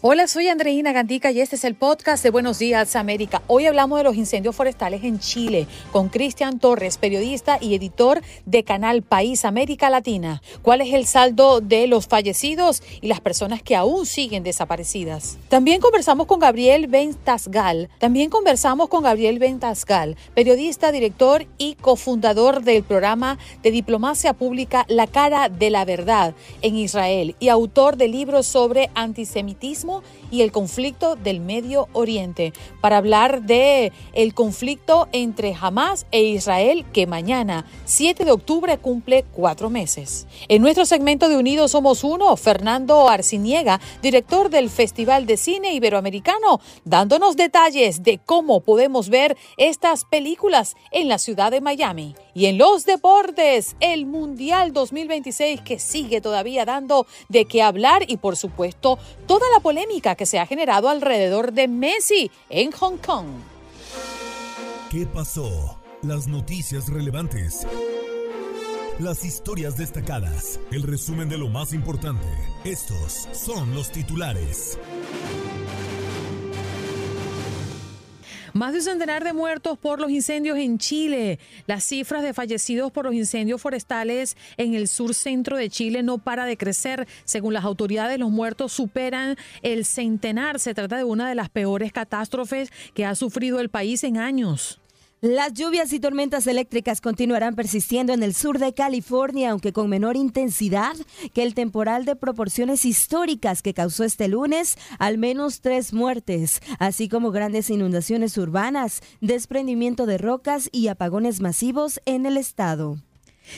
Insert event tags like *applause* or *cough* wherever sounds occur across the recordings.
Hola, soy Andreina Gandica y este es el podcast de Buenos Días América. Hoy hablamos de los incendios forestales en Chile con Cristian Torres, periodista y editor de Canal País América Latina. ¿Cuál es el saldo de los fallecidos y las personas que aún siguen desaparecidas? También conversamos con Gabriel Ventasgal. También conversamos con Gabriel Ventasgal, periodista, director y cofundador del programa de diplomacia pública La cara de la verdad en Israel y autor de libros sobre antisemitismo y el conflicto del Medio Oriente para hablar de el conflicto entre Hamas e Israel que mañana 7 de octubre cumple cuatro meses. En nuestro segmento de Unidos Somos Uno, Fernando Arciniega, director del Festival de Cine Iberoamericano, dándonos detalles de cómo podemos ver estas películas en la ciudad de Miami. Y en los deportes, el Mundial 2026 que sigue todavía dando de qué hablar y por supuesto toda la polémica que se ha generado alrededor de Messi en Hong Kong. ¿Qué pasó? Las noticias relevantes. Las historias destacadas. El resumen de lo más importante. Estos son los titulares. Más de un centenar de muertos por los incendios en Chile. Las cifras de fallecidos por los incendios forestales en el sur centro de Chile no para de crecer. Según las autoridades, los muertos superan el centenar. Se trata de una de las peores catástrofes que ha sufrido el país en años. Las lluvias y tormentas eléctricas continuarán persistiendo en el sur de California, aunque con menor intensidad que el temporal de proporciones históricas que causó este lunes al menos tres muertes, así como grandes inundaciones urbanas, desprendimiento de rocas y apagones masivos en el estado.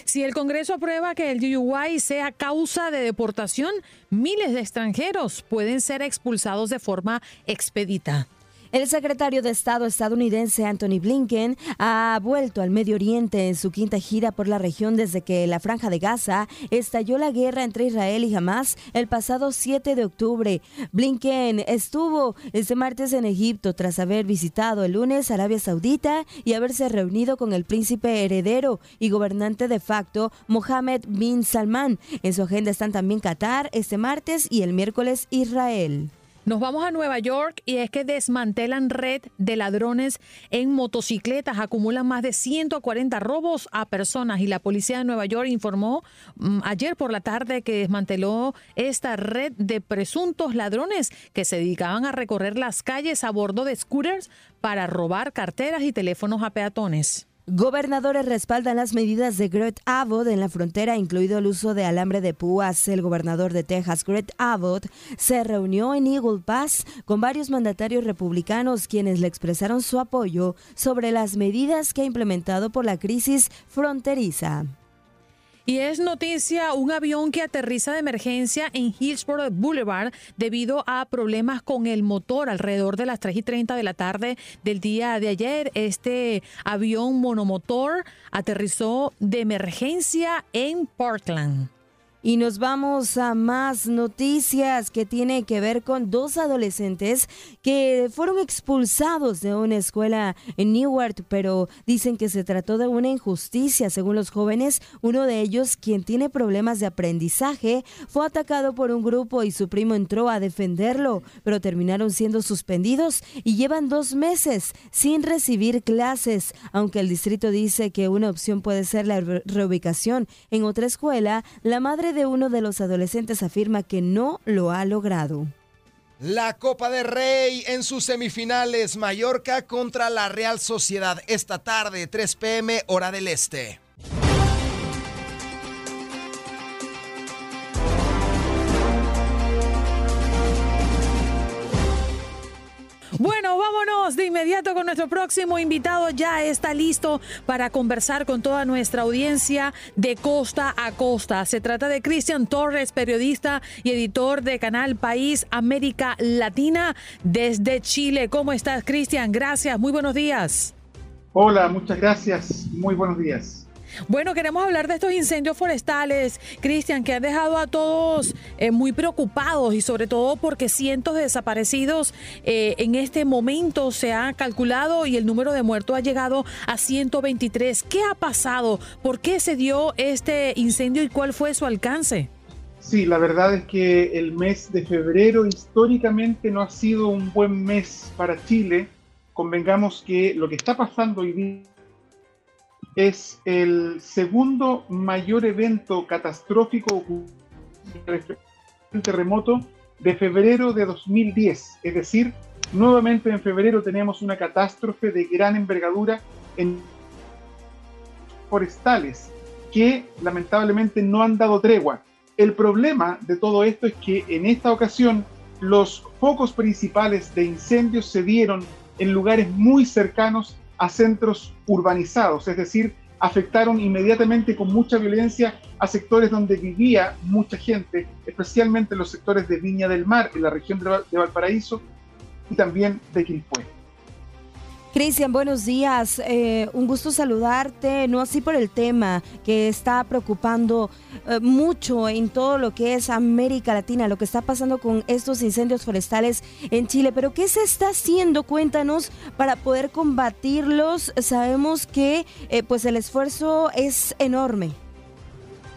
Si el Congreso aprueba que el DUI sea causa de deportación, miles de extranjeros pueden ser expulsados de forma expedita. El secretario de Estado estadounidense Anthony Blinken ha vuelto al Medio Oriente en su quinta gira por la región desde que la franja de Gaza estalló la guerra entre Israel y Hamas el pasado 7 de octubre. Blinken estuvo este martes en Egipto tras haber visitado el lunes Arabia Saudita y haberse reunido con el príncipe heredero y gobernante de facto Mohammed bin Salman. En su agenda están también Qatar este martes y el miércoles Israel. Nos vamos a Nueva York y es que desmantelan red de ladrones en motocicletas, acumulan más de 140 robos a personas y la policía de Nueva York informó mm, ayer por la tarde que desmanteló esta red de presuntos ladrones que se dedicaban a recorrer las calles a bordo de scooters para robar carteras y teléfonos a peatones. Gobernadores respaldan las medidas de Greg Abbott en la frontera, incluido el uso de alambre de púas. El gobernador de Texas, Greg Abbott, se reunió en Eagle Pass con varios mandatarios republicanos quienes le expresaron su apoyo sobre las medidas que ha implementado por la crisis fronteriza. Y es noticia un avión que aterriza de emergencia en Hillsborough Boulevard debido a problemas con el motor alrededor de las 3 y 30 de la tarde del día de ayer. Este avión monomotor aterrizó de emergencia en Portland. Y nos vamos a más noticias que tienen que ver con dos adolescentes que fueron expulsados de una escuela en Newark, pero dicen que se trató de una injusticia. Según los jóvenes, uno de ellos, quien tiene problemas de aprendizaje, fue atacado por un grupo y su primo entró a defenderlo, pero terminaron siendo suspendidos y llevan dos meses sin recibir clases. Aunque el distrito dice que una opción puede ser la reubicación en otra escuela, la madre de uno de los adolescentes afirma que no lo ha logrado. La Copa de Rey en sus semifinales, Mallorca contra la Real Sociedad esta tarde, 3 pm, hora del este. Bueno, de inmediato con nuestro próximo invitado. Ya está listo para conversar con toda nuestra audiencia de costa a costa. Se trata de Cristian Torres, periodista y editor de Canal País América Latina desde Chile. ¿Cómo estás, Cristian? Gracias, muy buenos días. Hola, muchas gracias. Muy buenos días. Bueno, queremos hablar de estos incendios forestales, Cristian, que han dejado a todos eh, muy preocupados y sobre todo porque cientos de desaparecidos eh, en este momento se ha calculado y el número de muertos ha llegado a 123. ¿Qué ha pasado? ¿Por qué se dio este incendio y cuál fue su alcance? Sí, la verdad es que el mes de febrero históricamente no ha sido un buen mes para Chile. Convengamos que lo que está pasando hoy día es el segundo mayor evento catastrófico el terremoto de febrero de 2010. Es decir, nuevamente en febrero tenemos una catástrofe de gran envergadura en forestales que lamentablemente no han dado tregua. El problema de todo esto es que en esta ocasión los focos principales de incendios se dieron en lugares muy cercanos a centros urbanizados, es decir, afectaron inmediatamente con mucha violencia a sectores donde vivía mucha gente, especialmente en los sectores de Viña del Mar, en la región de Valparaíso y también de Quilpué. Cristian, buenos días. Eh, un gusto saludarte, no así por el tema que está preocupando eh, mucho en todo lo que es América Latina, lo que está pasando con estos incendios forestales en Chile. Pero ¿qué se está haciendo? Cuéntanos para poder combatirlos. Sabemos que eh, pues el esfuerzo es enorme.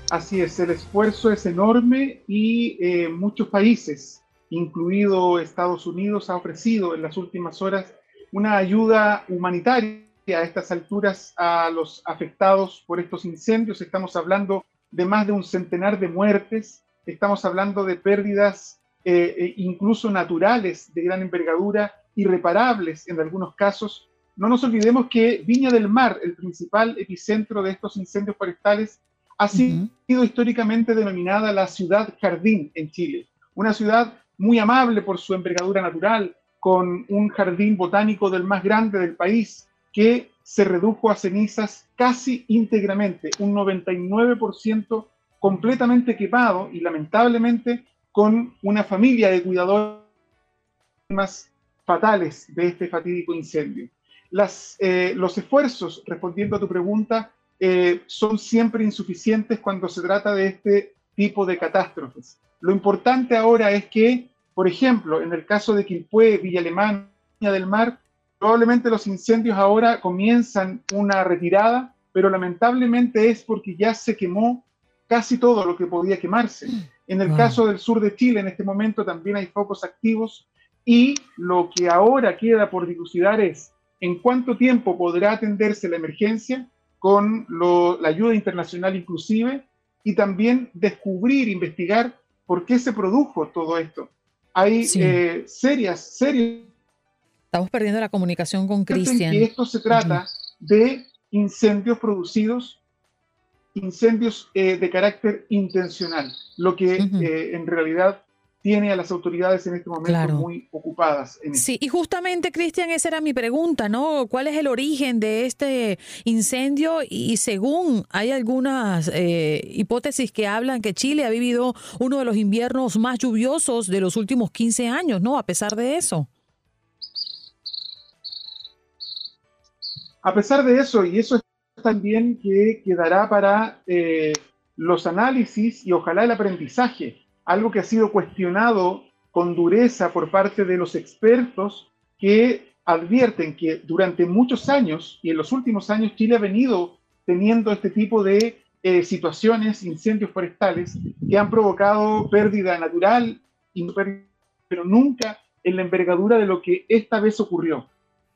Así es, el esfuerzo es enorme y muchos países, incluido Estados Unidos, ha ofrecido en las últimas horas una ayuda humanitaria a estas alturas a los afectados por estos incendios. Estamos hablando de más de un centenar de muertes, estamos hablando de pérdidas eh, eh, incluso naturales de gran envergadura, irreparables en algunos casos. No nos olvidemos que Viña del Mar, el principal epicentro de estos incendios forestales, ha sido históricamente denominada la ciudad jardín en Chile. Una ciudad muy amable por su envergadura natural, con un jardín botánico del más grande del país que se redujo a cenizas casi íntegramente, un 99% completamente equipado y lamentablemente con una familia de cuidadores más fatales de este fatídico incendio. Las, eh, los esfuerzos, respondiendo a tu pregunta, eh, son siempre insuficientes cuando se trata de este tipo de catástrofes. Lo importante ahora es que por ejemplo, en el caso de Quilpué, Villa Alemana, del Mar, probablemente los incendios ahora comienzan una retirada, pero lamentablemente es porque ya se quemó casi todo lo que podía quemarse. En el caso del sur de Chile, en este momento también hay focos activos y lo que ahora queda por dilucidar es en cuánto tiempo podrá atenderse la emergencia con la ayuda internacional inclusive y también descubrir, investigar por qué se produjo todo esto hay eh, serias, serias. Estamos perdiendo la comunicación con Cristian. Esto se trata de incendios producidos, incendios eh, de carácter intencional, lo que eh, en realidad tiene a las autoridades en este momento muy ocupadas. En sí, y justamente, Cristian, esa era mi pregunta, ¿no? ¿Cuál es el origen de este incendio? Y según hay algunas eh, hipótesis que hablan que Chile ha vivido uno de los inviernos más lluviosos de los últimos 15 años, ¿no? A pesar de eso. A pesar de eso, y eso es también que quedará para eh, los análisis y ojalá el aprendizaje algo que ha sido cuestionado con dureza por parte de los expertos que advierten que durante muchos años y en los últimos años Chile ha venido teniendo este tipo de eh, situaciones, incendios forestales, que han provocado pérdida natural, pero nunca en la envergadura de lo que esta vez ocurrió.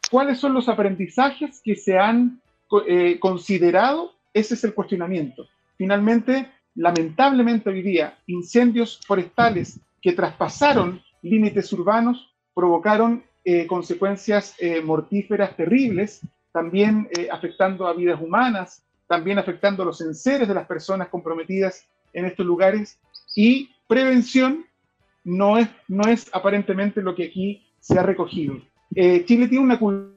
¿Cuáles son los aprendizajes que se han eh, considerado? Ese es el cuestionamiento. Finalmente, lamentablemente hoy día, incendios forestales que traspasaron límites urbanos provocaron eh, consecuencias eh, mortíferas terribles, también eh, afectando a vidas humanas, también afectando a los enseres de las personas comprometidas en estos lugares. Y prevención no es, no es aparentemente lo que aquí se ha recogido. Chile tiene una cultura.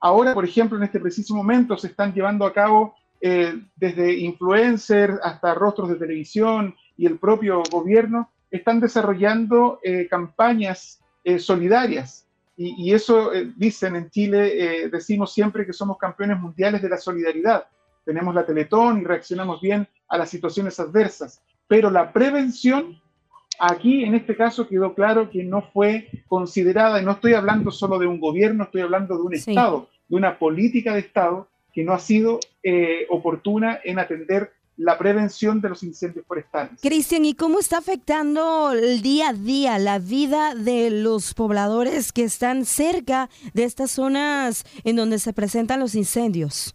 Ahora, por ejemplo, en este preciso momento se están llevando a cabo eh, desde influencers hasta rostros de televisión y el propio gobierno, están desarrollando eh, campañas eh, solidarias. Y, eso dicen en Chile, decimos siempre que somos campeones mundiales de la solidaridad. Tenemos la Teletón y reaccionamos bien a las situaciones adversas. Pero la prevención, aquí en este caso quedó claro que no fue considerada, y no estoy hablando solo de un gobierno, estoy hablando de un Estado, de una política de Estado que no ha sido eh, oportuna en atender la prevención de los incendios forestales. Cristian, ¿y cómo está afectando el día a día la vida de los pobladores que están cerca de estas zonas en donde se presentan los incendios?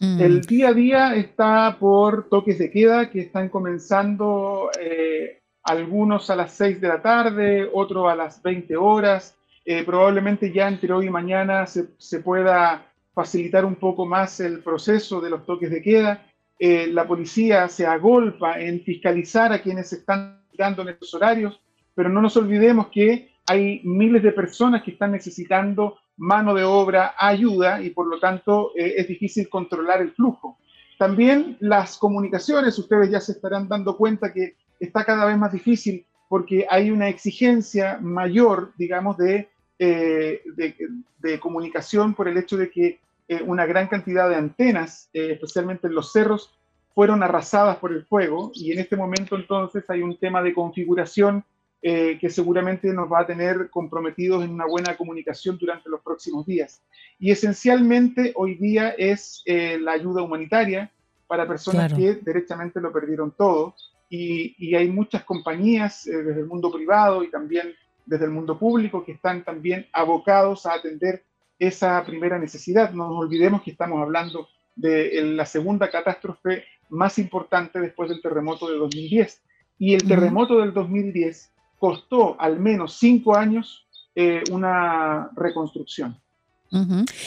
Mm. El día a día está por toques de queda que están comenzando eh, algunos a las 6 de la tarde, otros a las 20 horas. Eh, probablemente ya entre hoy y mañana se, se pueda facilitar un poco más el proceso de los toques de queda. Eh, la policía se agolpa en fiscalizar a quienes están dando en estos horarios, pero no nos olvidemos que hay miles de personas que están necesitando mano de obra, ayuda, y por lo tanto eh, es difícil controlar el flujo. También las comunicaciones, ustedes ya se estarán dando cuenta que está cada vez más difícil porque hay una exigencia mayor, digamos, de eh, de, comunicación por el hecho de que eh, una gran cantidad de antenas, eh, especialmente en los cerros, fueron arrasadas por el fuego. Y en este momento entonces hay un tema de configuración que seguramente nos va a tener comprometidos en una buena comunicación durante los próximos días. Y esencialmente hoy día es la ayuda humanitaria para personas que derechamente lo perdieron todo. Y, y hay muchas compañías desde el mundo privado y también desde el mundo público que están también abocados a atender esa primera necesidad. No nos olvidemos que estamos hablando de la segunda catástrofe más importante después del terremoto de 2010. Y el terremoto del 2010 costó al menos cinco años eh, una reconstrucción.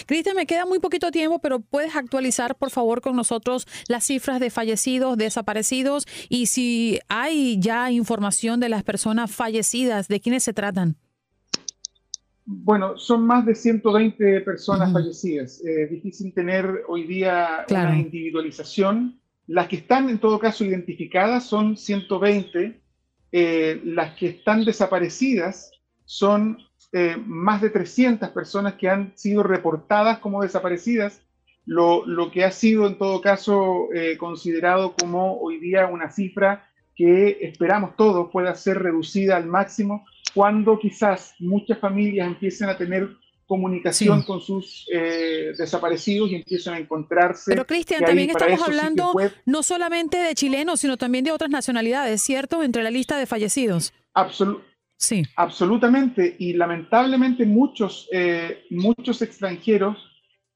Cristian, me queda muy poquito tiempo, pero puedes actualizar, por favor, con nosotros las cifras de fallecidos, desaparecidos y si hay ya información de las personas fallecidas, ¿de quiénes se tratan? Bueno, son más de 120 personas fallecidas. Es difícil tener hoy día una individualización. Las que están en todo caso identificadas son 120. Eh, las que están desaparecidas son eh, más de 300 personas que han sido reportadas como desaparecidas, lo, lo que ha sido en todo caso eh, considerado como hoy día una cifra que esperamos todos pueda ser reducida al máximo cuando quizás muchas familias empiecen a tener comunicación con sus eh, desaparecidos y empiecen a encontrarse. Pero Cristian, también estamos hablando no solamente de chilenos, sino también de otras nacionalidades, ¿cierto? Entre la lista de fallecidos. Absolutamente Sí. Absolutamente. Y lamentablemente muchos, eh, muchos extranjeros,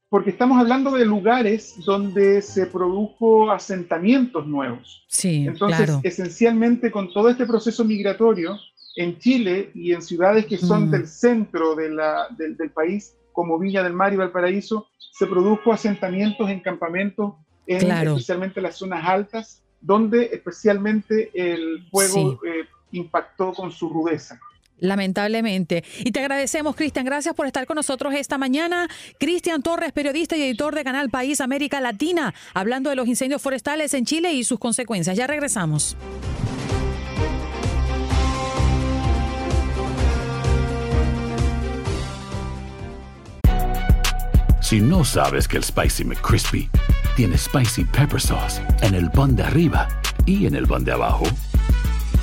porque estamos hablando de lugares donde se produjo asentamientos nuevos. Sí, Entonces, esencialmente con todo este proceso migratorio en Chile y en ciudades que son mm. del centro de la, del, país, como Villa del Mar y Valparaíso, se produjo asentamientos en campamentos, en especialmente las zonas altas, donde especialmente el fuego eh, impactó con su rudeza. Lamentablemente. Y te agradecemos, Cristian. Gracias por estar con nosotros esta mañana. Cristian Torres, periodista y editor de Canal País América Latina, hablando de los incendios forestales en Chile y sus consecuencias. Ya regresamos. Si no sabes que el Spicy McCrispy tiene Spicy Pepper Sauce en el pan de arriba y en el pan de abajo,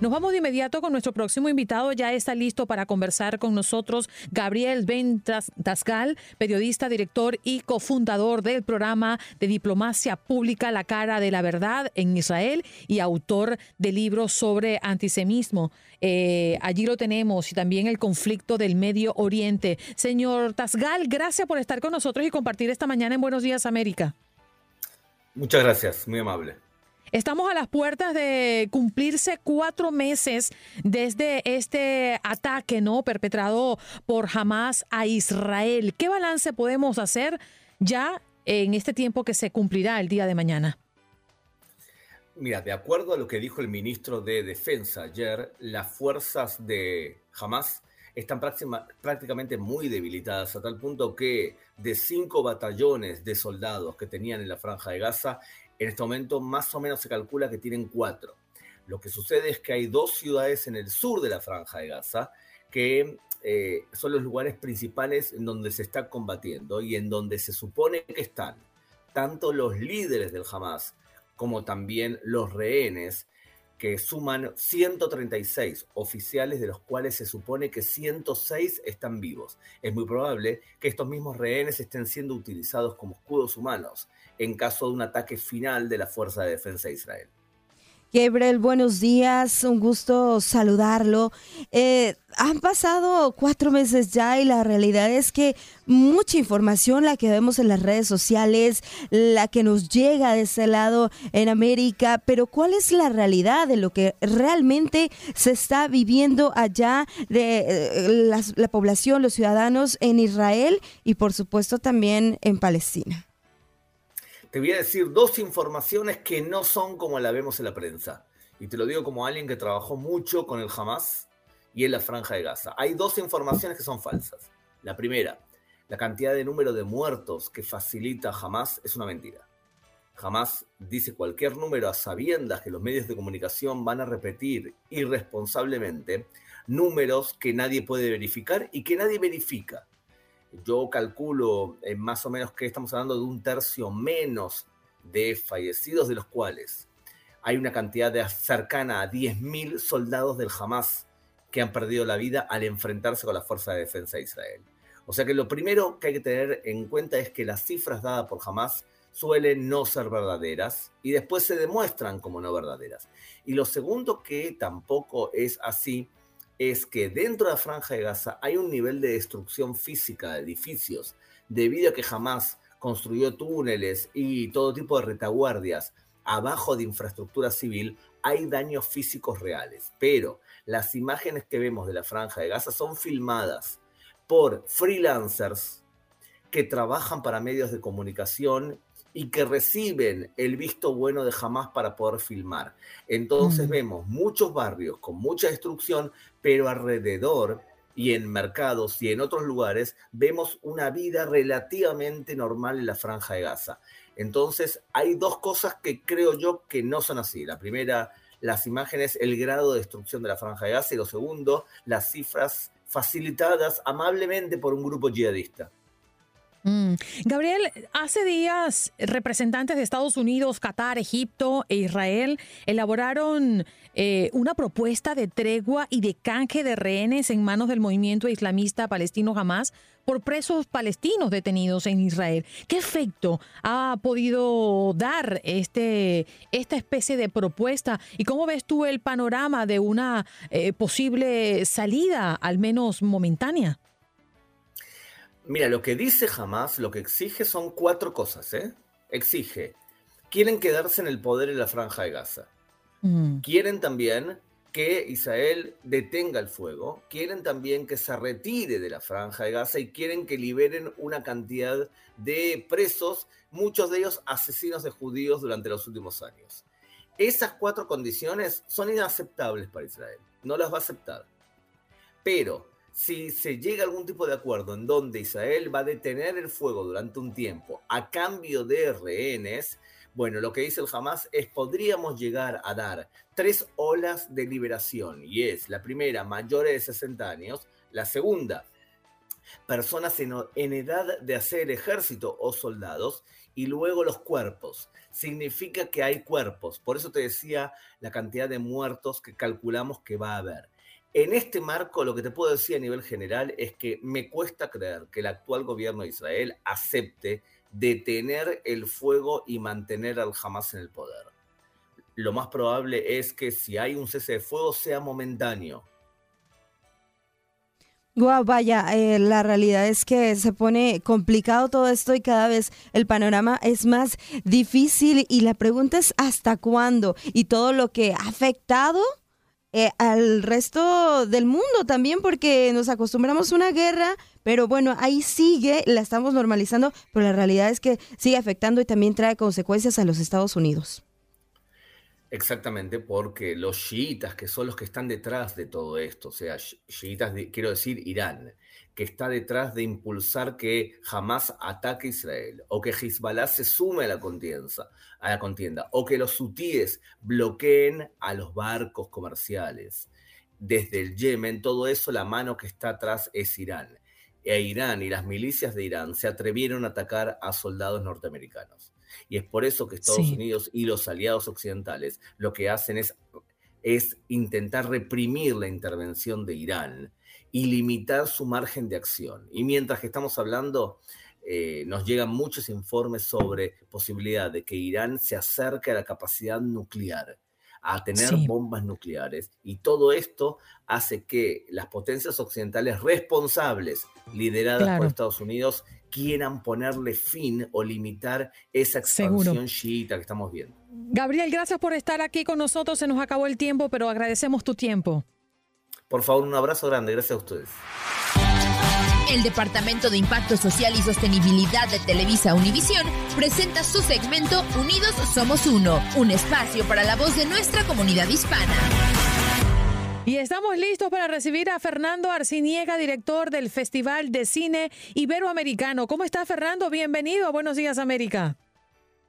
Nos vamos de inmediato con nuestro próximo invitado. Ya está listo para conversar con nosotros Gabriel Ben Tascal, periodista, director y cofundador del programa de diplomacia pública La cara de la verdad en Israel y autor de libros sobre antisemismo. Eh, allí lo tenemos y también el conflicto del Medio Oriente. Señor Tasgal, gracias por estar con nosotros y compartir esta mañana en Buenos Días América. Muchas gracias, muy amable. Estamos a las puertas de cumplirse cuatro meses desde este ataque no perpetrado por Hamas a Israel. ¿Qué balance podemos hacer ya en este tiempo que se cumplirá el día de mañana? Mira, de acuerdo a lo que dijo el ministro de Defensa ayer, las fuerzas de Hamas están prácticamente muy debilitadas, a tal punto que de cinco batallones de soldados que tenían en la franja de Gaza, en este momento más o menos se calcula que tienen cuatro. Lo que sucede es que hay dos ciudades en el sur de la franja de Gaza que eh, son los lugares principales en donde se está combatiendo y en donde se supone que están tanto los líderes del Hamas como también los rehenes que suman 136 oficiales, de los cuales se supone que 106 están vivos. Es muy probable que estos mismos rehenes estén siendo utilizados como escudos humanos en caso de un ataque final de la Fuerza de Defensa de Israel. Gabriel, buenos días, un gusto saludarlo. Eh, han pasado cuatro meses ya y la realidad es que mucha información, la que vemos en las redes sociales, la que nos llega de ese lado en América, pero ¿cuál es la realidad de lo que realmente se está viviendo allá de eh, la, la población, los ciudadanos en Israel y por supuesto también en Palestina? Te voy a decir dos informaciones que no son como la vemos en la prensa. Y te lo digo como alguien que trabajó mucho con el Hamas y en la franja de Gaza. Hay dos informaciones que son falsas. La primera, la cantidad de número de muertos que facilita Hamas es una mentira. Hamas dice cualquier número a sabiendas que los medios de comunicación van a repetir irresponsablemente números que nadie puede verificar y que nadie verifica. Yo calculo eh, más o menos que estamos hablando de un tercio menos de fallecidos, de los cuales hay una cantidad de cercana a 10.000 soldados del Hamas que han perdido la vida al enfrentarse con la Fuerza de Defensa de Israel. O sea que lo primero que hay que tener en cuenta es que las cifras dadas por Hamas suelen no ser verdaderas y después se demuestran como no verdaderas. Y lo segundo que tampoco es así es que dentro de la franja de Gaza hay un nivel de destrucción física de edificios, debido a que jamás construyó túneles y todo tipo de retaguardias abajo de infraestructura civil, hay daños físicos reales. Pero las imágenes que vemos de la franja de Gaza son filmadas por freelancers que trabajan para medios de comunicación y que reciben el visto bueno de jamás para poder filmar. Entonces mm. vemos muchos barrios con mucha destrucción, pero alrededor y en mercados y en otros lugares vemos una vida relativamente normal en la franja de Gaza. Entonces hay dos cosas que creo yo que no son así. La primera, las imágenes, el grado de destrucción de la franja de Gaza y lo segundo, las cifras facilitadas amablemente por un grupo yihadista. Mm. Gabriel, hace días representantes de Estados Unidos, Qatar, Egipto e Israel elaboraron eh, una propuesta de tregua y de canje de rehenes en manos del movimiento islamista palestino Hamas por presos palestinos detenidos en Israel. ¿Qué efecto ha podido dar este, esta especie de propuesta y cómo ves tú el panorama de una eh, posible salida, al menos momentánea? Mira, lo que dice Hamas, lo que exige son cuatro cosas, ¿eh? Exige, quieren quedarse en el poder en la franja de Gaza. Mm. Quieren también que Israel detenga el fuego, quieren también que se retire de la franja de Gaza y quieren que liberen una cantidad de presos, muchos de ellos asesinos de judíos durante los últimos años. Esas cuatro condiciones son inaceptables para Israel, no las va a aceptar. Pero si se llega a algún tipo de acuerdo en donde Israel va a detener el fuego durante un tiempo a cambio de rehenes, bueno, lo que dice el Hamas es podríamos llegar a dar tres olas de liberación y es la primera mayores de 60 años, la segunda personas en, en edad de hacer ejército o soldados y luego los cuerpos. Significa que hay cuerpos, por eso te decía la cantidad de muertos que calculamos que va a haber. En este marco, lo que te puedo decir a nivel general es que me cuesta creer que el actual gobierno de Israel acepte detener el fuego y mantener al Hamas en el poder. Lo más probable es que si hay un cese de fuego sea momentáneo. Wow, vaya, eh, la realidad es que se pone complicado todo esto y cada vez el panorama es más difícil y la pregunta es hasta cuándo y todo lo que ha afectado eh, al resto del mundo también, porque nos acostumbramos a una guerra, pero bueno, ahí sigue, la estamos normalizando, pero la realidad es que sigue afectando y también trae consecuencias a los Estados Unidos. Exactamente, porque los chiitas, que son los que están detrás de todo esto, o sea, chiitas, quiero decir Irán, que está detrás de impulsar que jamás ataque Israel, o que Hezbollah se sume a la contienda, a la contienda o que los hutíes bloqueen a los barcos comerciales. Desde el Yemen, todo eso, la mano que está atrás es Irán. E Irán y las milicias de Irán se atrevieron a atacar a soldados norteamericanos. Y es por eso que Estados Unidos y los aliados occidentales lo que hacen es, es intentar reprimir la intervención de Irán y limitar su margen de acción. Y mientras que estamos hablando, eh, nos llegan muchos informes sobre posibilidad de que Irán se acerque a la capacidad nuclear a tener bombas nucleares. Y todo esto hace que las potencias occidentales responsables, lideradas por Estados Unidos, quieran ponerle fin o limitar esa expansión chiita que estamos viendo. Gabriel, gracias por estar aquí con nosotros. Se nos acabó el tiempo, pero agradecemos tu tiempo. Por favor, un abrazo grande. Gracias a ustedes. El Departamento de Impacto Social y Sostenibilidad de Televisa Univisión presenta su segmento Unidos Somos Uno, un espacio para la voz de nuestra comunidad hispana. Y estamos listos para recibir a Fernando Arciniega, director del Festival de Cine Iberoamericano. ¿Cómo está Fernando? Bienvenido a Buenos Días América.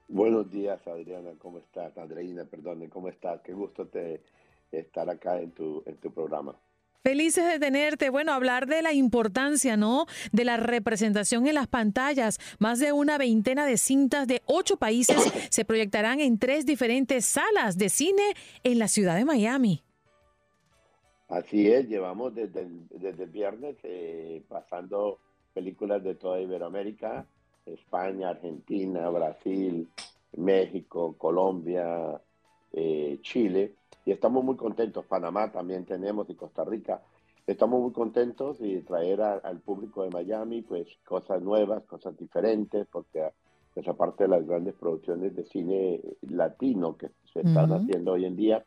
Buenos días Adriana, ¿cómo estás? Andreina, perdón, ¿cómo estás? Qué gusto te, estar acá en tu, en tu programa. Felices de tenerte. Bueno, hablar de la importancia, ¿no? De la representación en las pantallas. Más de una veintena de cintas de ocho países se proyectarán en tres diferentes salas de cine en la ciudad de Miami. Así es, llevamos desde el, viernes eh, pasando películas de toda Iberoamérica, España, Argentina, Brasil, México, Colombia, eh, Chile, y estamos muy contentos. Panamá también tenemos y Costa Rica. Estamos muy contentos y traer al público de Miami pues cosas nuevas, cosas diferentes, porque pues, aparte de las grandes producciones de cine latino que se están haciendo hoy en día,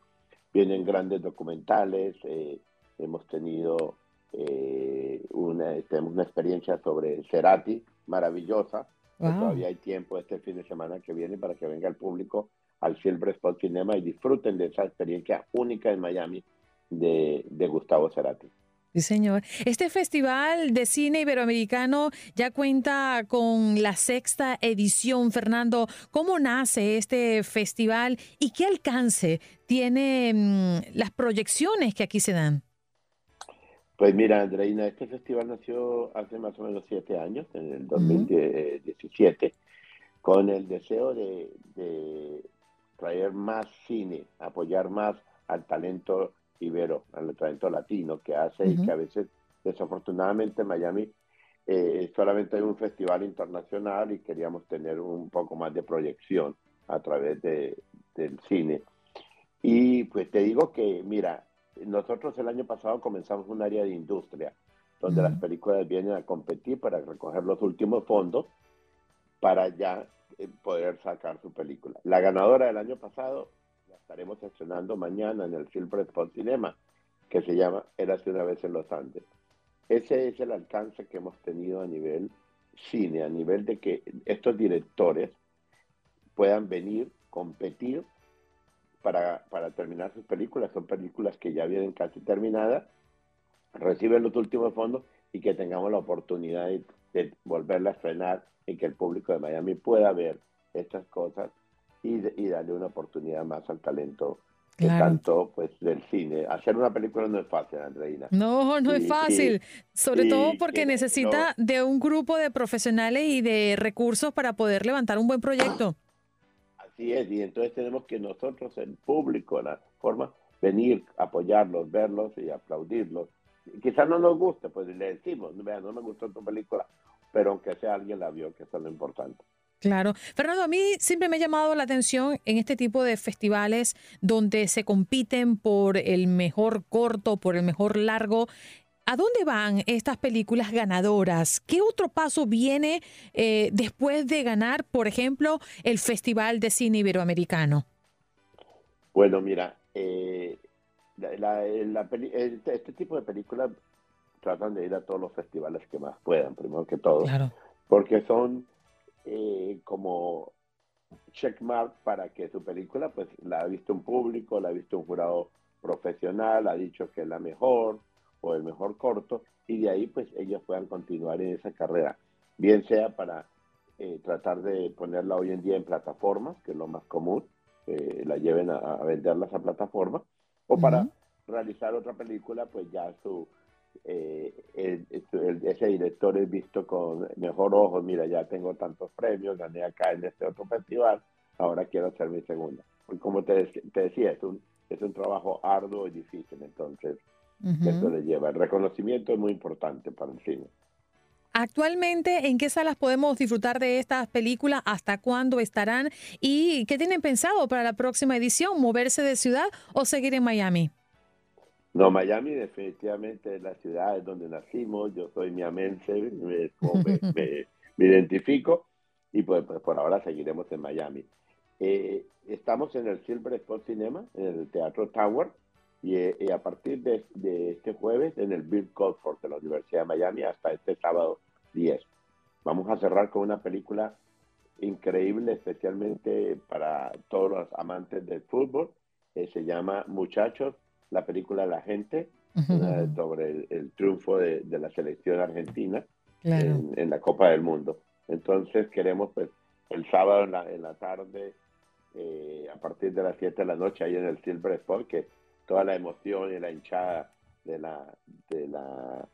vienen grandes documentales, eh, hemos tenido eh, una, tenemos una experiencia sobre Cerati, maravillosa, todavía hay tiempo este fin de semana que viene para que venga el público al Silver Spot Cinema y disfruten de esa experiencia única en Miami de, de Gustavo Cerati. Sí, señor. Este festival de cine iberoamericano ya cuenta con la sexta edición. Fernando, ¿cómo nace este festival y qué alcance tiene mm, las proyecciones que aquí se dan? Pues mira, Andreina, este festival nació hace más o menos siete años, en el 2017, con el deseo de, de traer más cine, apoyar más al talento ibero, al talento latino que hace y que a veces, desafortunadamente, en Miami eh, solamente hay un festival internacional y queríamos tener un poco más de proyección a través de, del cine. Y pues te digo que, mira, nosotros el año pasado comenzamos un área de industria, donde las películas vienen a competir para recoger los últimos fondos para ya poder sacar su película. La ganadora del año pasado la estaremos estrenando mañana en el Silver Spot Cinema, que se llama Érase una vez en los Andes. Ese es el alcance que hemos tenido a nivel cine, a nivel de que estos directores puedan venir, competir para, para terminar sus películas. Son películas que ya vienen casi terminadas, reciben los últimos fondos y que tengamos la oportunidad de, de volverla a estrenar y que el público de Miami pueda ver estas cosas y, y darle una oportunidad más al talento tanto pues del cine. Hacer una película no es fácil, Andreina. No, no es fácil, sobre todo porque necesita de un grupo de profesionales y de recursos para poder levantar un buen proyecto. Así es, y entonces tenemos que nosotros, el público, la forma, venir, apoyarlos, verlos y aplaudirlos. Quizás no nos guste, pues le decimos, vea, no me gustó tu película, pero aunque sea alguien la vio, que eso es lo importante. Claro. Fernando, a mí siempre me ha llamado la atención en este tipo de festivales donde se compiten por el mejor corto, por el mejor largo. ¿A dónde van estas películas ganadoras? ¿Qué otro paso viene eh, después de ganar, por ejemplo, el Festival de Cine Iberoamericano? Bueno, mira, eh, este, este, tipo de películas tratan de ir a todos los festivales que más puedan, primero que todo, claro. porque son eh, como checkmark para que su película pues la ha visto un público, la ha visto un jurado profesional, ha dicho que es la mejor o el mejor corto y de ahí pues ellos puedan continuar en esa carrera, bien sea para eh, tratar de ponerla hoy en día en plataformas, que es lo más común, eh, la lleven a, a, venderlas a plataformas, o para realizar otra película, pues ya su, eh, ese director es visto con mejor ojo, mira, ya tengo tantos premios, gané acá en este otro festival, ahora quiero hacer mi segunda. Pues como te, te decía, es un, es un trabajo arduo y difícil, entonces eso le lleva. El reconocimiento es muy importante para el cine. Actualmente, ¿en qué salas podemos disfrutar de estas películas? ¿Hasta cuándo estarán? ¿Y qué tienen pensado para la próxima edición? ¿Moverse de ciudad o seguir en Miami? No, Miami definitivamente es la ciudad donde nacimos, yo soy miamense, me, *laughs* me, me, identifico y pues, pues, por ahora seguiremos en Miami. Eh, estamos en el Silver Spot Cinema, en el Teatro Tower, y, eh, a partir de, de, este jueves en el Bill Cosford de la Universidad de Miami hasta este sábado 10. Vamos a cerrar con una película increíble, especialmente para todos los amantes del fútbol. Eh, se llama Muchachos la película La Gente, sobre el, triunfo de, la selección argentina en, la Copa del Mundo. Entonces queremos, pues, el sábado en la, en la tarde, eh, a partir de las 7 de la noche, ahí en el Silver Sport, que toda la emoción y la hinchada de la, de la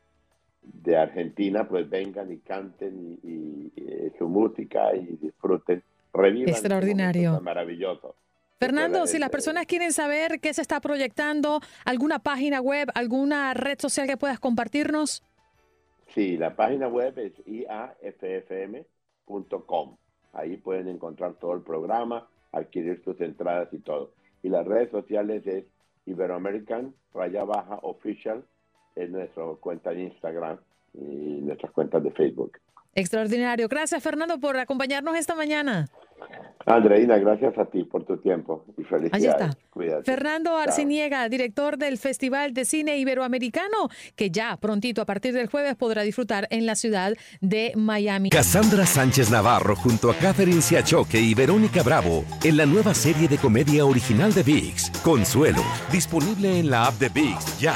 de Argentina, pues vengan y canten y, su música y disfruten, revivan. Extraordinario. Maravilloso. Fernando, si las personas quieren saber qué se está proyectando, alguna página web, alguna red social que puedas compartirnos. Sí, la página web es iaffm.com. Ahí pueden encontrar todo el programa, adquirir sus entradas y todo. Y las redes sociales es Iberoamerican Raya Baja Official en nuestra cuenta de Instagram y nuestras cuentas de Facebook. Extraordinario. Gracias, Fernando, por acompañarnos esta mañana. Andreina, gracias a ti por tu tiempo y felicidades. Allí está. Fernando Arciniega, director del Festival de Cine Iberoamericano, que ya prontito a partir del jueves podrá disfrutar en la ciudad de Miami. Cassandra Sánchez Navarro junto a Catherine Siachoque y Verónica Bravo en la nueva serie de comedia original de VIX, Consuelo, disponible en la app de VIX ya.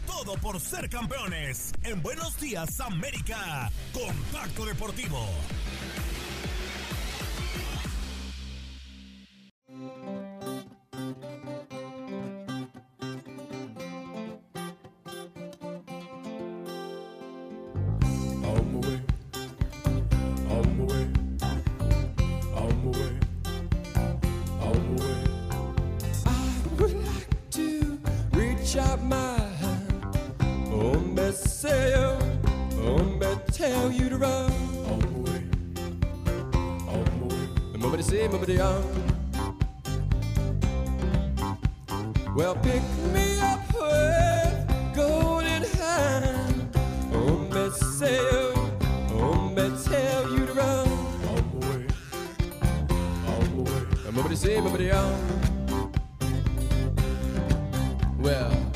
Todo por ser campeones. En Buenos Días América. Contacto Deportivo. My tell you to run. Oh boy. Oh boy. Movity see, movity on. Well, pick me up with golden hand. Oh, me sail. Oh, me tell you to run. Oh boy. Oh boy. Movity see, movity on. Well.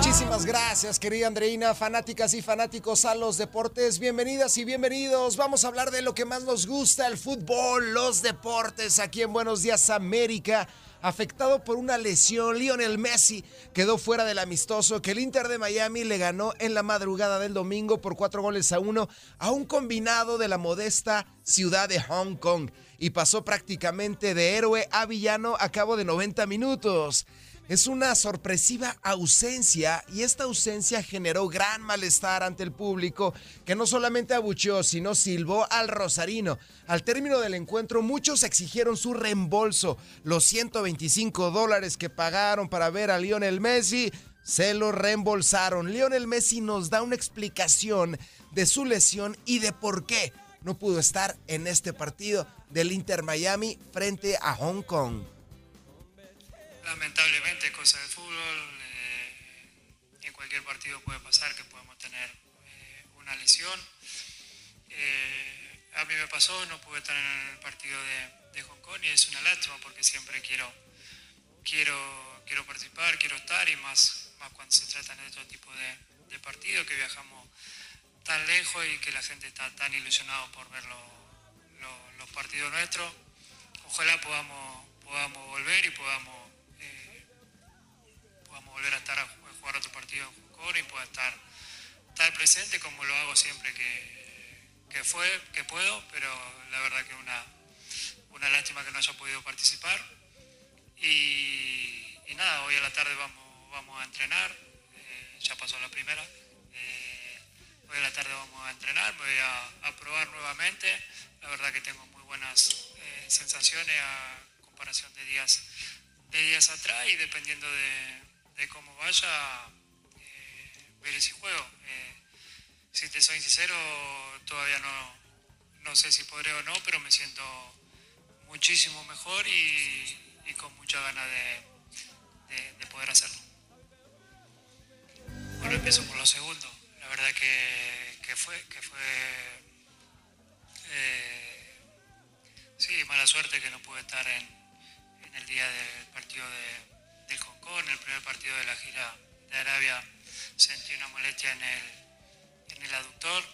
Muchísimas gracias, querida Andreina, fanáticas y fanáticos a los deportes. Bienvenidas y bienvenidos. Vamos a hablar de lo que más nos gusta, el fútbol, los deportes, aquí en Buenos Días América. Afectado por una lesión, Lionel Messi quedó fuera del amistoso que el Inter de Miami le ganó en la madrugada del domingo por cuatro goles a uno a un combinado de la modesta ciudad de Hong Kong y pasó prácticamente de héroe a villano a cabo de 90 minutos. Es una sorpresiva ausencia y esta ausencia generó gran malestar ante el público que no solamente abucheó, sino silbó al Rosarino. Al término del encuentro muchos exigieron su reembolso. Los 125 dólares que pagaron para ver a Lionel Messi se lo reembolsaron. Lionel Messi nos da una explicación de su lesión y de por qué no pudo estar en este partido del Inter Miami frente a Hong Kong. Lamentablemente cosa del fútbol. eh, en cualquier partido puede pasar que podemos tener eh, una lesión. Eh, a mí me pasó, no pude estar en el partido de, de Hong Kong y es una lástima porque siempre quiero, quiero, quiero participar, quiero estar y más, más cuando se trata de otro tipo de, de partidos que viajamos tan lejos y que la gente está tan ilusionado por ver lo- lo- los partidos nuestros. Ojalá podamos, podamos volver y podamos podamos volver a estar a ju- a jugar otro partido en Kong y pueda estar, estar presente como lo hago siempre que, que fue, que puedo, pero la verdad que una, una lástima que no haya podido participar. Y, nada, hoy a la tarde vamos, vamos a entrenar, eh, ya pasó la primera. Eh, hoy a la tarde vamos a entrenar, me voy a, a probar nuevamente. La verdad que tengo muy buenas eh, sensaciones a comparación de días, de días atrás y dependiendo de, de cómo vaya, eh, veré si juego. Eh, si te soy sincero, todavía no, no sé si podré o no, pero me siento muchísimo mejor y, con mucha ganas de poder hacerlo. Bueno, empiezo por lo segundo. La verdad que, que fue, que fue eh, sí, mala suerte que no pude estar en, en el día del partido de, del Hong Kong, el primer partido de la gira de Arabia. Sentí una molestia en el, en el aductor.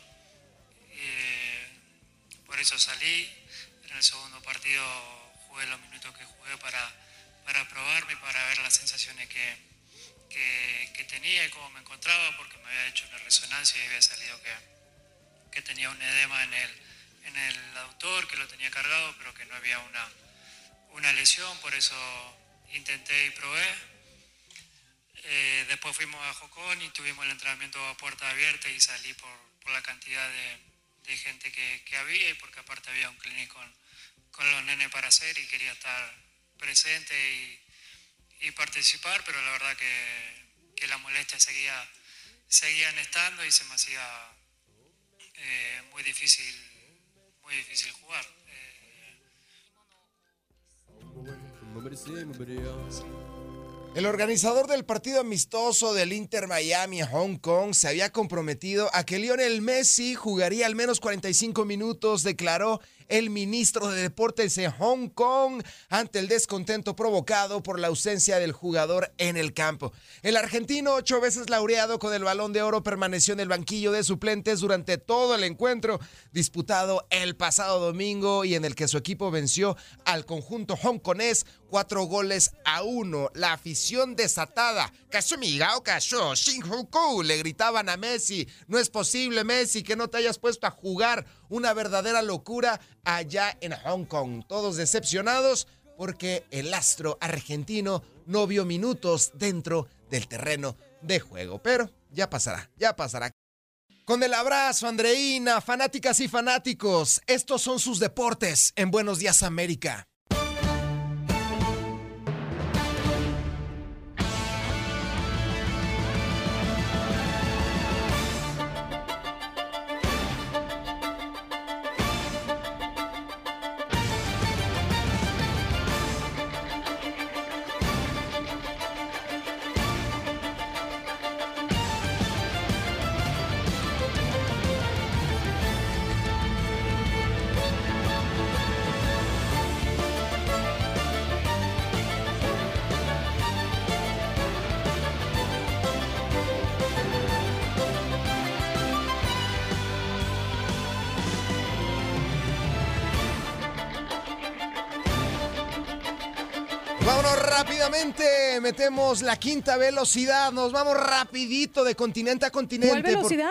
por eso salí. En el segundo partido jugué los minutos que jugué para, para probarme y para ver las sensaciones que, que, que tenía y cómo me encontraba, porque me había hecho una resonancia y había salido que, que tenía un edema en el, en el aductor, que lo tenía cargado, pero que no había una, una lesión, por eso intenté y probé. Eh, después fuimos a Jocón y tuvimos el entrenamiento a puerta abierta y salí por, por la cantidad de, gente que, que había y porque aparte había un clínico con, los nenes para hacer y quería estar presente y, y participar, pero la verdad que, que las molestias seguía, seguían estando y se me hacía eh, muy difícil muy difícil jugar. El organizador del partido amistoso del Inter Miami Hong Kong se había comprometido a que Lionel Messi jugaría al menos 45 minutos, declaró el ministro de Deportes de Hong Kong ante el descontento provocado por la ausencia del jugador en el campo. El argentino, ocho veces laureado con el balón de oro, permaneció en el banquillo de suplentes durante todo el encuentro disputado el pasado domingo y en el que su equipo venció al conjunto hongkonés cuatro goles a uno. La afición desatada, Kasumigao Kasho, Shinjuku, le gritaban a Messi, no es posible Messi que no te hayas puesto a jugar, una verdadera locura allá en Hong Kong. Todos decepcionados porque el astro argentino no vio minutos dentro del terreno de juego, pero ya pasará, ya pasará. Con el abrazo, Andreina, fanáticas y fanáticos, estos son sus deportes en Buenos Días América. Metemos la quinta velocidad, nos vamos rapidito de continente a continente. ¿Cuál velocidad?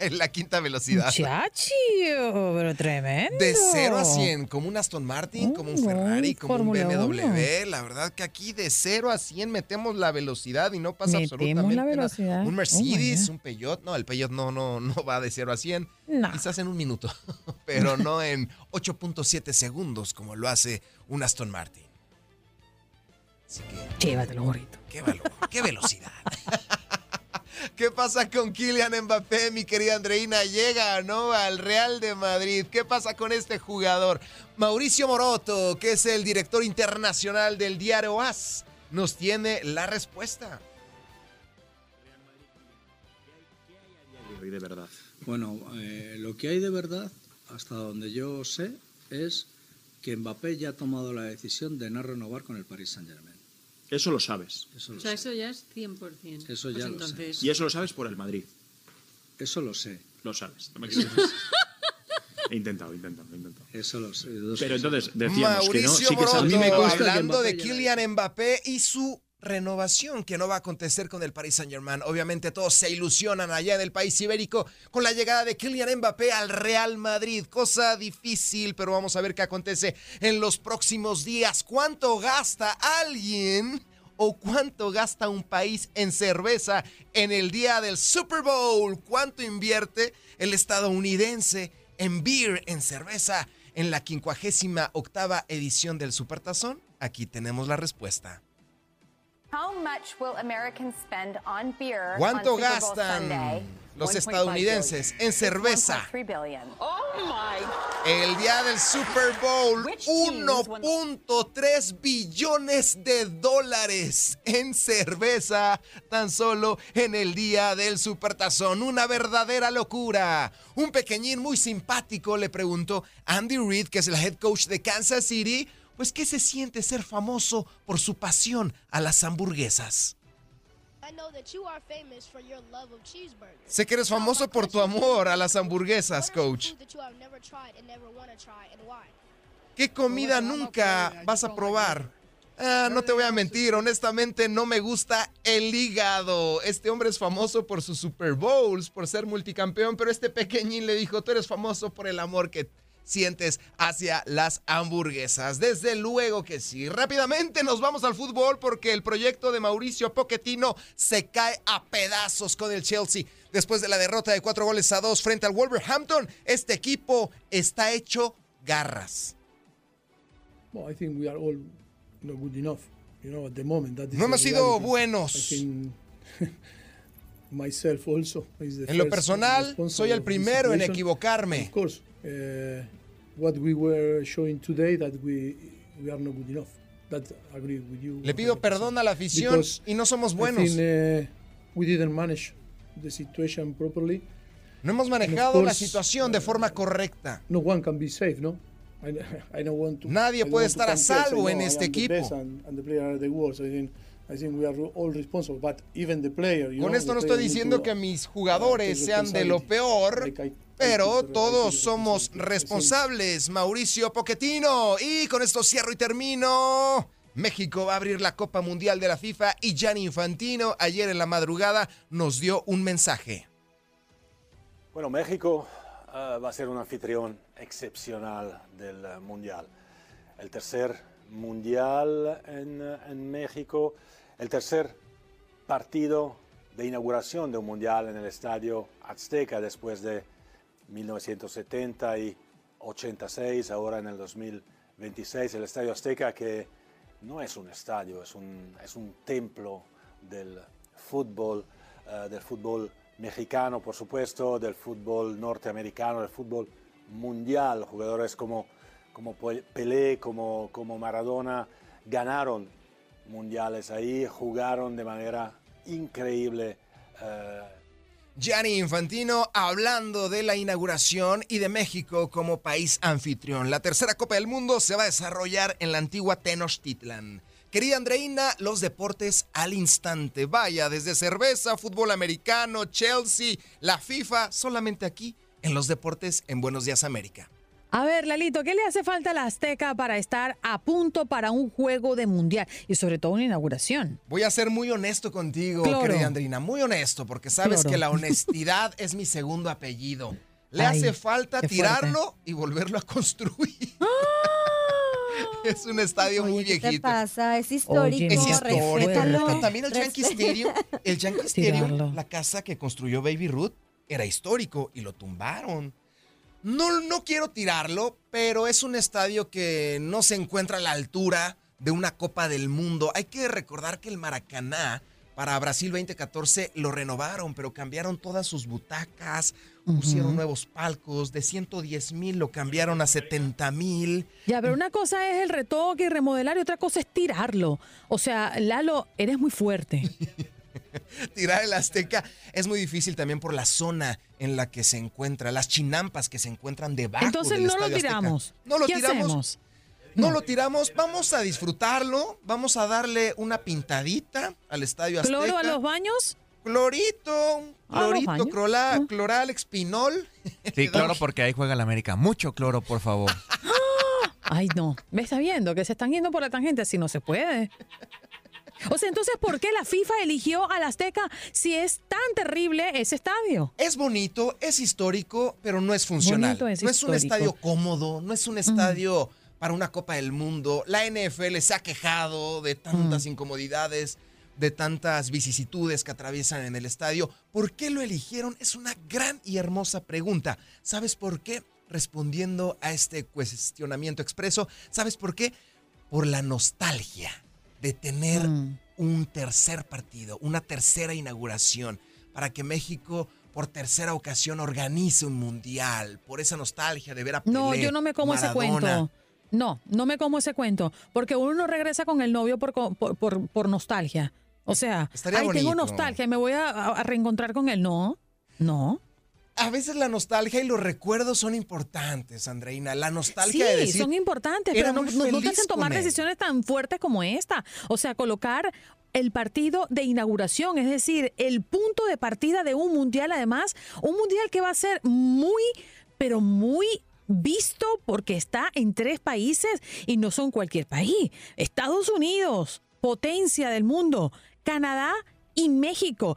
Por... *laughs* la quinta velocidad. Chachi, pero tremendo. De 0 a 100, como un Aston Martin, como un Ferrari, como Fórmula un BMW. uno. La verdad que aquí de 0 a 100 metemos la velocidad y no pasa Metemos absolutamente la nada. velocidad. Un Oh, Mercedes, my un Peugeot, no, el Peugeot no, no, no va de 0 a 100. No. Quizás en un minuto, *laughs* pero no en 8.7 segundos como lo hace un Aston Martin. Así que, Llévatelo, gorrito. qué valor, qué velocidad. ¿Qué pasa con Kylian Mbappé, mi querida Andreina? Llega, ¿no? Al Real de Madrid. ¿Qué pasa con este jugador? Mauricio Moroto, que es el director internacional del diario AS, nos tiene la respuesta. hoy de verdad? Bueno, eh, lo que hay de verdad, hasta donde yo sé, es que Mbappé ya ha tomado la decisión de no renovar con el Paris Saint-Germain. Eso lo sabes. Eso O lo sea, sé. eso ya es 100%. Eso Pues ya lo entonces, Y eso lo sabes por el Madrid. Eso lo sé. Lo sabes. No me equivoques. he intentado, he intentado, he intentado. Eso lo sé. Pero entonces decíamos que no, sí que sabes. hablando de Kylian Mbappé y su renovación que no va a acontecer con el Paris Saint Germain. Obviamente todos se ilusionan allá en el país ibérico con la llegada de Kylian Mbappé al Real Madrid. Cosa difícil, pero vamos a ver qué acontece en los próximos días. ¿Cuánto gasta alguien? ¿O cuánto gasta un país en cerveza en el día del Super Bowl? ¿Cuánto invierte el estadounidense en beer, en cerveza, en la 58 octava edición del Supertazón? Aquí tenemos la respuesta. ¿Cuánto Super Bowl gastan Sunday? los 1.5 estadounidenses en cerveza? 1.3 billion. Oh my. El día del Super Bowl, 1.3 billones de dólares en cerveza, tan solo en el día del Supertazón. Una verdadera locura. Un pequeñín muy simpático le preguntó a Andy Reid, que es el head coach de Kansas City, pues qué se siente ser famoso por su pasión a las hamburguesas. I know that you are famous for your love of cheeseburgers. Sé que eres famoso por tu amor a las hamburguesas, coach. ¿Qué comida nunca vas a probar? Ah, no te voy a mentir, honestamente no me gusta el hígado. Este hombre es famoso por sus Super Bowls, por ser multicampeón, pero este pequeñín le dijo, tú eres famoso por el amor que sientes hacia las hamburguesas. Desde luego que sí. Rápidamente nos vamos al fútbol porque el proyecto de Mauricio Pochettino se cae a pedazos con el Chelsea. Después de la derrota de cuatro goles a dos frente al Wolverhampton, este equipo está hecho garras. Well, I think we are all you know, good enough. You know, at the moment. That is No hemos sido buenos. *laughs* Myself also is the En lo personal, soy el primero en equivocarme. Of course, uh, what we were showing today that we we are not good enough. That I agree with you. Le pido 100%. perdón a la afición Because y no somos I buenos. think, uh, we didn't manage the situation properly. No hemos manejado la situación de forma correcta. No one can be safe, no? I, I don't want to. Nadie puede estar a salvo "No, en este equipo". And, and the player are the worst. I think, I think we are all responsible. But even the player, you Con know, esto no estoy diciendo to, que mis jugadores sean de lo peor, Like I- pero todos somos responsables. Mauricio Pochettino. Y con esto cierro y termino. México va a abrir la Copa Mundial de la FIFA y Gianni Infantino ayer en la madrugada nos dio un mensaje. Bueno, México eh, va a ser un anfitrión excepcional del eh, Mundial. El tercer Mundial en, en México, el tercer partido de inauguración de un Mundial en el Estadio Azteca después de 1970 y 86, ahora en el 2026, el Estadio Azteca que no es un estadio, es un, es un templo del fútbol, eh, del fútbol mexicano, por supuesto, del fútbol norteamericano, del fútbol mundial. Jugadores como, como Pe- Pelé, como, como Maradona ganaron mundiales ahí, jugaron de manera increíble. eh, Gianni Infantino hablando de la inauguración y de México como país anfitrión. La tercera Copa del Mundo se va a desarrollar en la antigua Tenochtitlan. Querida Andreina, los deportes al instante. Vaya, desde cerveza, fútbol americano, Chelsea, la FIFA, solamente aquí en los deportes en Buenos Días América. A ver, Lalito, ¿qué le hace falta a la Azteca para estar a punto para un juego de mundial y sobre todo una inauguración? Voy a ser muy honesto contigo, Cloro. querida Andrina, muy honesto, porque sabes Cloro. que la *laughs* honestidad es mi segundo apellido. Le Ay, hace falta qué fuerte. tirarlo y volverlo a construir. *laughs* es un estadio muy ¿Qué te viejito. pasa? Es histórico, Es histórico. respétalo. También el Yankee Stadium, el Yankee *laughs* Stadium, la casa que construyó Baby Ruth, era histórico y lo tumbaron. No, no quiero tirarlo, pero es un estadio que no se encuentra a la altura de una Copa del Mundo. Hay que recordar que el Maracaná para Brasil 2014 lo renovaron, pero cambiaron todas sus butacas, pusieron nuevos palcos, de 110 mil lo cambiaron a 70 mil. Ya, pero una cosa es el retoque y remodelar y otra cosa es tirarlo. O sea, Lalo, eres muy fuerte. *laughs* *laughs* Tirar el Azteca es muy difícil también por la zona en la que se encuentra, las chinampas que se encuentran debajo Entonces del no lo Azteca. tiramos. No lo ¿Qué tiramos. hacemos? No lo tiramos, vamos a disfrutarlo, vamos a darle una pintadita al Estadio Azteca. ¿Cloro a los baños? Clorito, clorito, baños. cloral, cloral, expinol. *laughs* Sí, cloro porque ahí juega la América. Mucho cloro, por favor. *laughs* Ay, no. ¿Me está viendo que se están yendo por la tangente? Si no se puede. O sea, entonces, ¿por qué la FIFA eligió al Azteca si es tan terrible ese estadio? Es bonito, es histórico, pero no es funcional. Es no es un estadio cómodo, no es un estadio para una Copa del Mundo. La NFL se ha quejado de tantas incomodidades, de tantas vicisitudes que atraviesan en el estadio. ¿Por qué lo eligieron? Es una gran y hermosa pregunta. ¿Sabes por qué? Respondiendo a este cuestionamiento expreso, ¿sabes por qué? Por la nostalgia de tener un tercer partido, una tercera inauguración, para que México por tercera ocasión organice un mundial, por esa nostalgia de ver a Pelé, No, yo no me como ese cuento. No, no me como ese cuento. Porque uno no regresa con el novio por, por, por- por nostalgia. O sea, ay, tengo nostalgia y me voy a reencontrar con él. No, no. A veces la nostalgia y los recuerdos son importantes, Andreina. La nostalgia Sí, de decir, son importantes, "Era pero no, te hacen tomar con él". decisiones tan fuertes como esta. O sea, colocar el partido de inauguración, es decir, el punto de partida de un mundial, además, un mundial que va a ser muy, pero muy visto porque está en tres países y no son cualquier país. Estados Unidos, potencia del mundo, Canadá y México.